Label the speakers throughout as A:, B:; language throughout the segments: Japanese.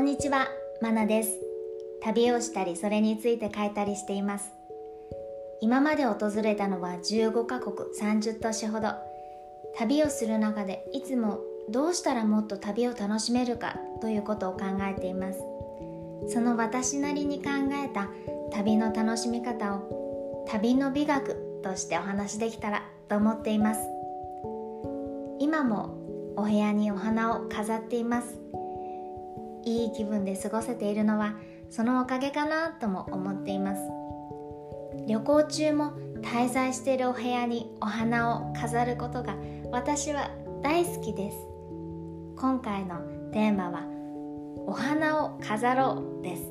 A: んにちは、まなです。旅をしたりそれについて書いたりしています。今まで訪れたのは15カ国30都市ほど。旅をする中でいつもどうしたらもっと旅を楽しめるかということを考えています。その私なりに考えた旅の楽しみ方を旅の美学としてお話しできたらと思っています。今もお部屋にお花を飾っています。いい気分で過ごせているのはそのおかげかなとも思っています。旅行中も滞在しているお部屋にお花を飾ることが私は大好きです。今回のテーマはお花を飾ろうです。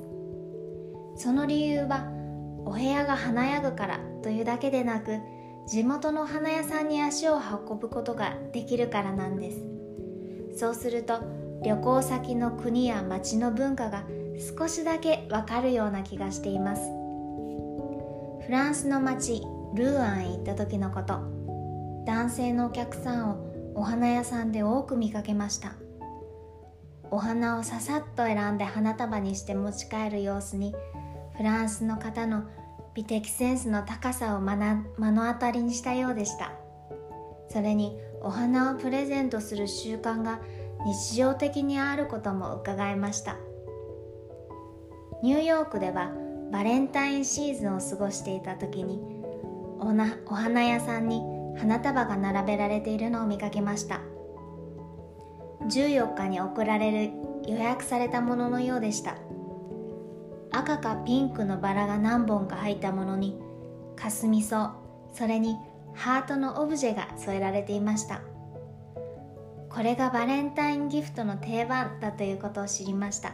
A: その理由はお部屋が華やぐからというだけでなく地元の花屋さんに足を運ぶことができるからなんです。そうすると旅行先の国や町の文化が少しだけわかるような気がしています。フランスの町ルーアンへ行った時のこと。男性のお客さんをお花屋さんで多く見かけました。お花をささっと選んで花束にして持ち帰る様子にフランスの方の美的センスの高さを目の当たりにしたようでした。それにお花をプレゼントする習慣が日常的にあることも伺いました。ニューヨークではバレンタインシーズンを過ごしていた時におなお花屋さんに花束が並べられているのを見かけました。14日に送られる予約されたもののようでした。赤かピンクのバラが何本か入ったものにかすみそそれにハートのオブジェが添えられていました。これがバレンタインギフトの定番だということを知りました。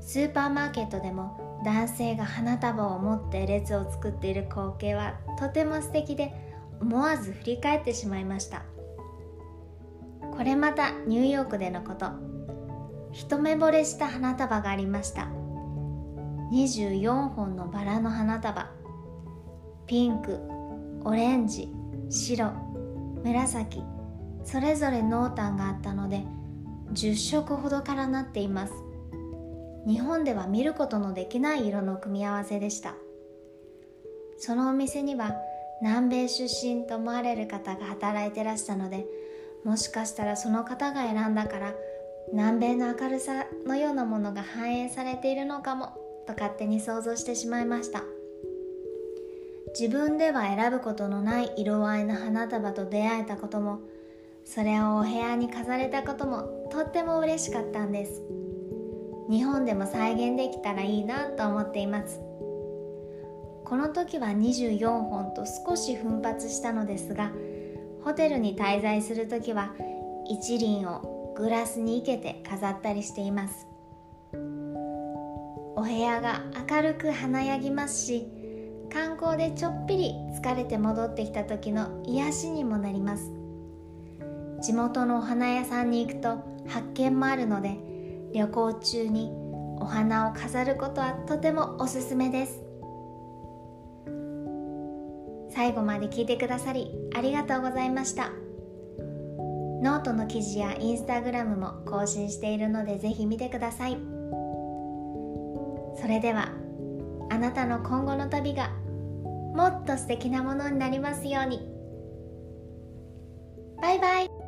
A: スーパーマーケットでも男性が花束を持って列を作っている光景はとても素敵で思わず振り返ってしまいました。これまたニューヨークでのこと。一目惚れした花束がありました。24本のバラの花束。ピンクオレンジ白紫。それぞれ濃淡があったので10色ほどからなっています。日本では見ることのできない色の組み合わせでした。そのお店には南米出身と思われる方が働いてらしたのでもしかしたらその方が選んだから南米の明るさのようなものが反映されているのかもと勝手に想像してしまいました。自分では選ぶことのない色合いの花束と出会えたこともそれをお部屋に飾れたこともとっても嬉しかったんです。日本でも再現できたらいいなと思っています。この時は24本と少し奮発したのですがホテルに滞在する時は一輪をグラスに生けて飾ったりしています。お部屋が明るく華やぎますし観光でちょっぴり疲れて戻ってきた時の癒しにもなります。地元のお花屋さんに行くと発見もあるので旅行中にお花を飾ることはとてもおすすめです。最後まで聞いてくださりありがとうございました。ノートの記事やインスタグラムも更新しているのでぜひ見てください。それではあなたの今後の旅がもっと素敵なものになりますように。バイバイ。